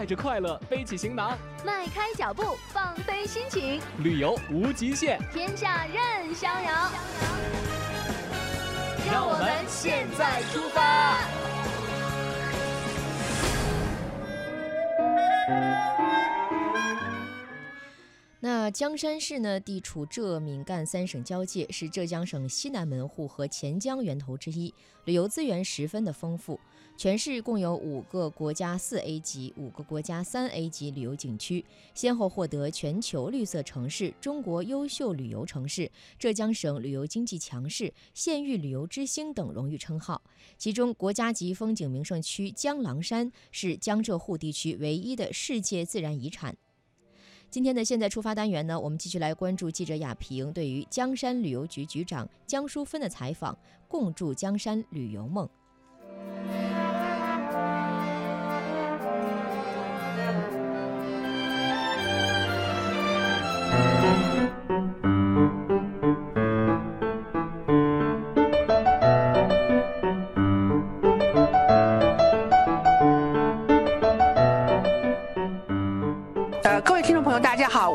带着快乐背起行囊，迈开脚步放飞心情，旅游无极限，天下任逍遥。让我们现在出发。那江山市呢，地处浙闽赣三省交界，是浙江省西南门户和钱江源头之一，旅游资源十分的丰富。全市共有五个国家四 A 级、五个国家三 A 级旅游景区，先后获得全球绿色城市、中国优秀旅游城市、浙江省旅游经济强市、县域旅游之星等荣誉称号。其中，国家级风景名胜区江郎山是江浙沪地区唯一的世界自然遗产。今天的现在出发单元呢，我们继续来关注记者亚平对于江山旅游局局长江淑芬的采访，共筑江山旅游梦。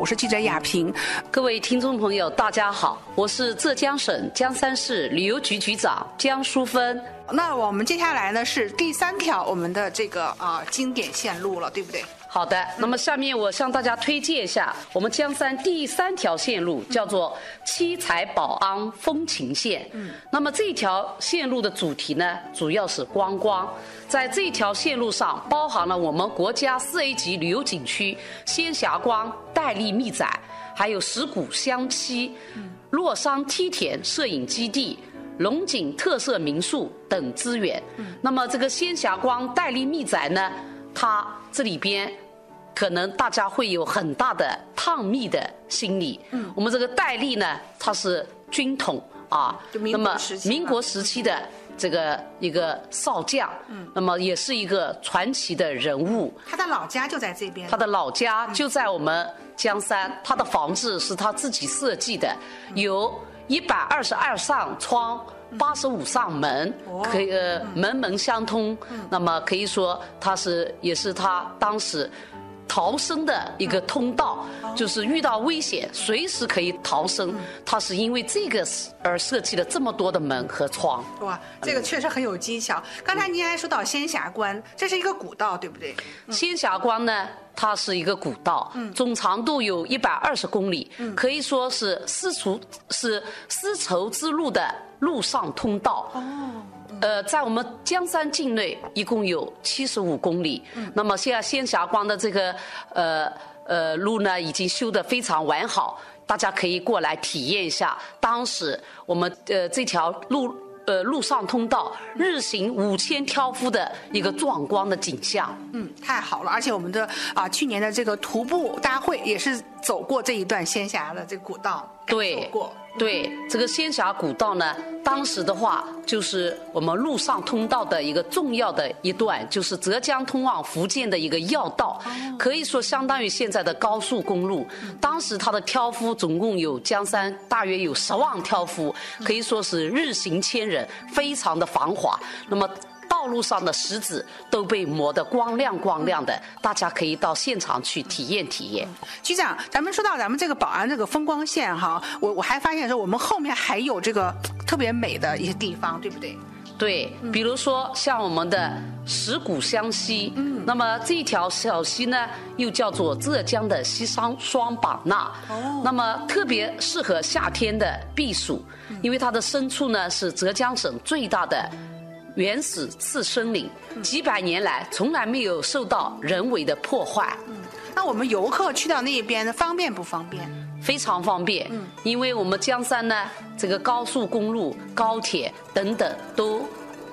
我是记者亚萍。各位听众朋友，大家好，我是浙江省江山市旅游局局长江淑芬。那我们接下来呢是第三条我们的这个啊、经典线路了，对不对？好的，那么下面我向大家推荐一下我们江山第三条线路，叫做七彩宝安风情线。嗯，那么这条线路的主题呢，主要是观光。在这条线路上，包含了我们国家四 A 级旅游景区仙霞关、戴笠密宅，还有石鼓香溪、洛桑梯田摄影基地。龙井特色民宿等资源。那么这个仙霞光戴笠密宅呢，它这里边可能大家会有很大的探秘的心理。嗯，我们这个戴笠呢，他是军统啊，那么民国时期的这个一个少将，嗯，那么也是一个传奇的人物。他的老家就在这边。他的老家就在我们江山，他的房子是他自己设计的，有一百二十二扇窗。八十五扇门，可以呃门门相通，那么可以说他是也是他当时逃生的一个通道，就是遇到危险随时可以逃生。它是因为这个而设计了这么多的门和窗。哇，这个确实很有技巧。刚才您还说到仙霞关，这是一个古道，对不对？仙霞关呢，它是一个古道，总长度有一百二十公里，可以说是丝绸是丝绸之路的陆上通道。哦。呃，在我们江山境内一共有七十五公里。那么现在仙霞关的这个呃呃路呢，已经修得非常完好，大家可以过来体验一下当时我们呃这条路。呃，陆上通道日行五千挑夫的一个壮观的景象。嗯，太好了，而且我们的啊去年的这个徒步大会也是走过这一段仙霞的这个古道，对走过。对这个仙霞古道呢，当时的话就是我们陆上通道的一个重要的一段，就是浙江通往福建的一个要道，可以说相当于现在的高速公路。当时它的挑夫总共有江山大约有十万挑夫，可以说是日行千人，非常的繁华。那么。道路上的石子都被磨得光亮光亮的，大家可以到现场去体验体验。局长，咱们说到咱们这个宝安这个风光线哈，我我还发现说我们后面还有这个特别美的一些地方，对不对？对，比如说像我们的石鼓湘溪，嗯，那么这条小溪呢，又叫做浙江的西双双版纳，哦，那么特别适合夏天的避暑，因为它的深处呢是浙江省最大的原始次森林，几百年来从来没有受到人为的破坏。那我们游客去到那边方便不方便？非常方便，嗯，因为我们江山呢，这个高速公路、高铁等等都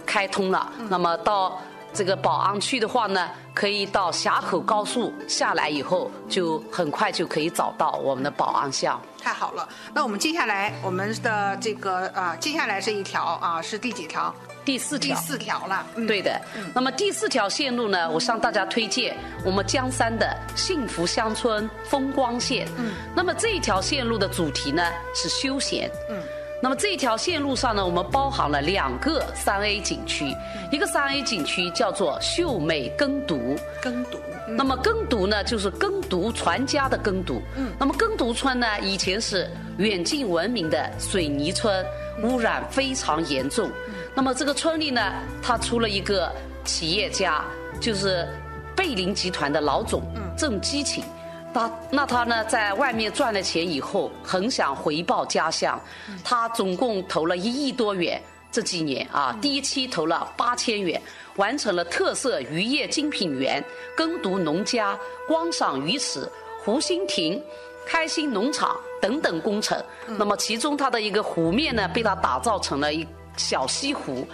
开通了。那么到这个宝安去的话呢，可以到峡口高速下来以后，就很快就可以找到我们的宝安乡。太好了，那我们接下来我们的这个啊，接下来这一条啊是第几条？第四条，第四条了。嗯对的。那么第四条线路呢，我向大家推荐我们江山的幸福乡村风光线。嗯。那么这一条线路的主题呢是休闲。嗯。那么这一条线路上呢，我们包含了两个三 A 景区，一个三 A 景区叫做秀美耕读，耕读。那么耕读呢，就是耕读传家的耕读。嗯。那么耕读村呢，以前是远近闻名的水泥村，污染非常严重。那么这个村里呢，他出了一个企业家，就是贝林集团的老总郑基勤。他那他呢，在外面赚了钱以后，很想回报家乡。他总共投了一亿多元，这几年啊，第一期投了八千元，完成了特色渔业精品园、耕读农家、观赏鱼池、湖心亭、开心农场等等工程。那么其中它的一个湖面呢，被他打造成了一小西湖。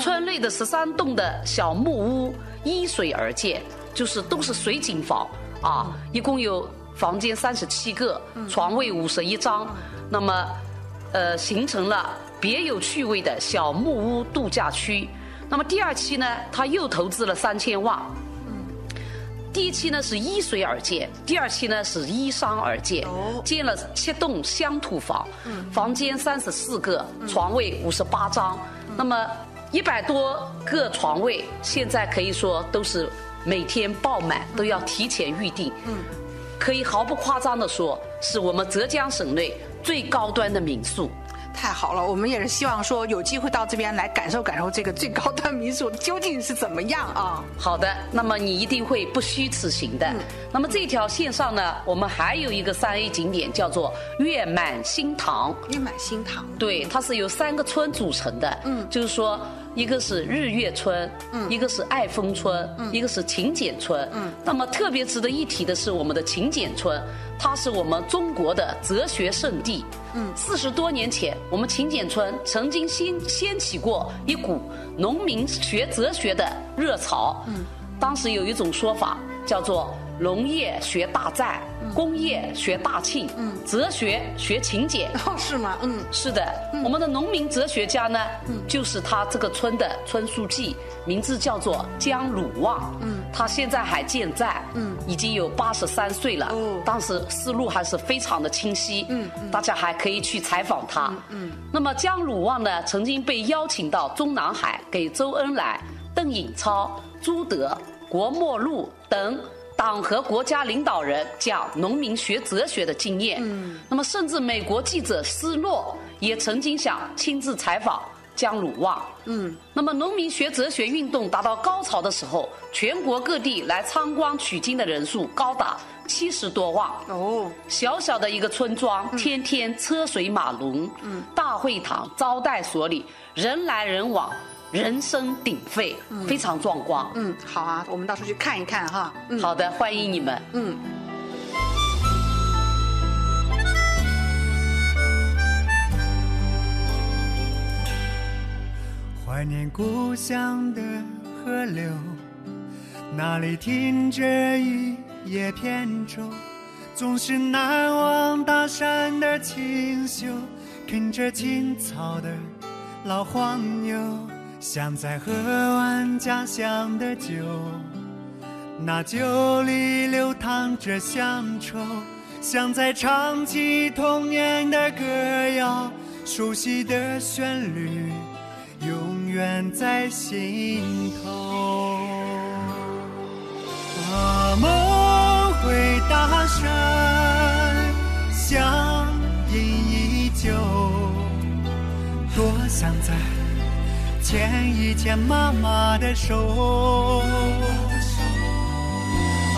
村内的十三栋的小木屋依水而建，就是都是水景房。啊，一共有房间三十七个，床位五十一张，那么，呃，形成了别有趣味的小木屋度假区。那么第二期呢，他又投资了三千万。第一期呢是依水而建，第二期呢是依山而建，建了七栋乡土房，房间三十四个，床位五十八张，那么一百多个床位，现在可以说都是。每天爆满都要提前预定，嗯，可以毫不夸张的说，是我们浙江省内最高端的民宿。太好了，我们也是希望说有机会到这边来感受感受这个最高端民宿究竟是怎么样啊？好的，那么你一定会不虚此行的。那么这条线上呢，我们还有一个三 A 景点叫做月满新塘。月满新塘，对，它是由三个村组成的。嗯，就是说。一个是日月村，嗯，一个是爱枫村，嗯，一个是勤俭村，嗯。那么特别值得一提的是我们的勤俭村，它是我们中国的哲学圣地，嗯。四十多年前，我们勤俭村曾经掀掀起过一股农民学哲学的热潮，嗯。当时有一种说法叫做。农业学大寨，工业学大庆，哲学学勤俭。哦，是吗？嗯，是的。我们的农民哲学家呢，就是他这个村的村书记，名字叫做江鲁旺。嗯，他现在还健在，嗯，已经有八十三岁了。哦，当时思路还是非常的清晰。嗯，大家还可以去采访他。嗯，那么江鲁旺呢，曾经被邀请到中南海，给周恩来、邓颖超、朱德、郭沫若等。党和国家领导人讲农民学哲学的经验，嗯，那么甚至美国记者斯诺也曾经想亲自采访姜鲁旺，嗯，那么农民学哲学运动达到高潮的时候，全国各地来参观取经的人数高达七十多万，哦，小小的一个村庄，天天车水马龙，嗯，大会堂招待所里人来人往。人声鼎沸，非常壮观。嗯，好啊，我们到时候去看一看哈。嗯好的，欢迎你们。嗯。怀念故乡的河流，那里停着一叶扁舟，总是难忘大山的清秀，啃着青草的老黄牛。想再喝完家乡的酒，那酒里流淌着乡愁；想再唱起童年的歌谣，熟悉的旋律永远在心头。啊，梦回大山，乡音依旧，多想在。牵一牵妈妈的手，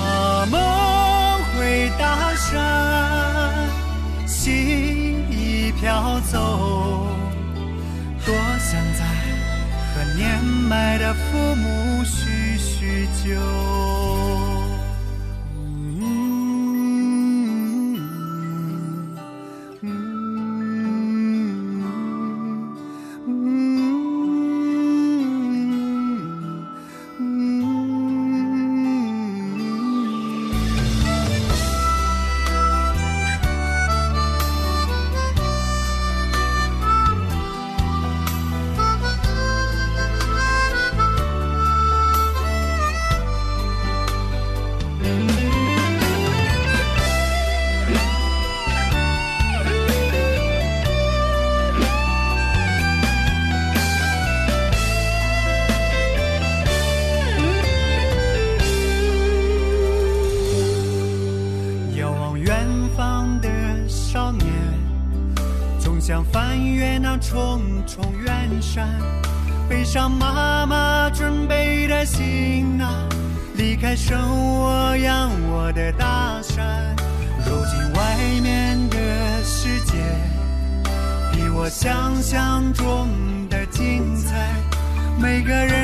啊，梦回大山，心已飘走，多想再和年迈的父母叙叙旧。远方的少年总想翻越那重重远山背上妈妈准备的行囊离开生我养我的大山如今外面的世界比我想象中的精彩。每个人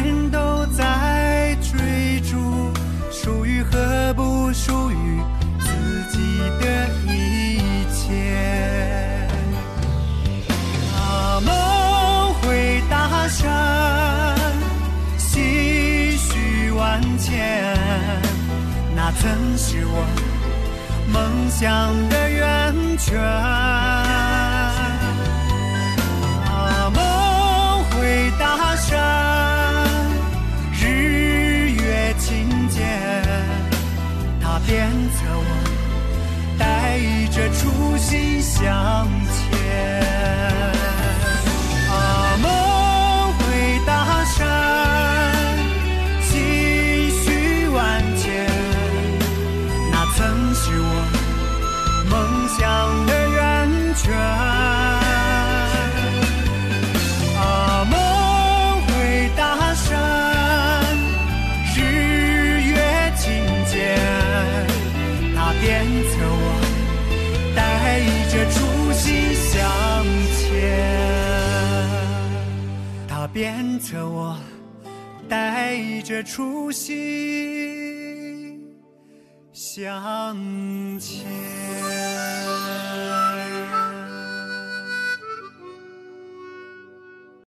曾是我梦想的源泉。啊，梦回大山，日月清间，它鞭策我，带着初心向着初心向前。它鞭策我，带着初心向前。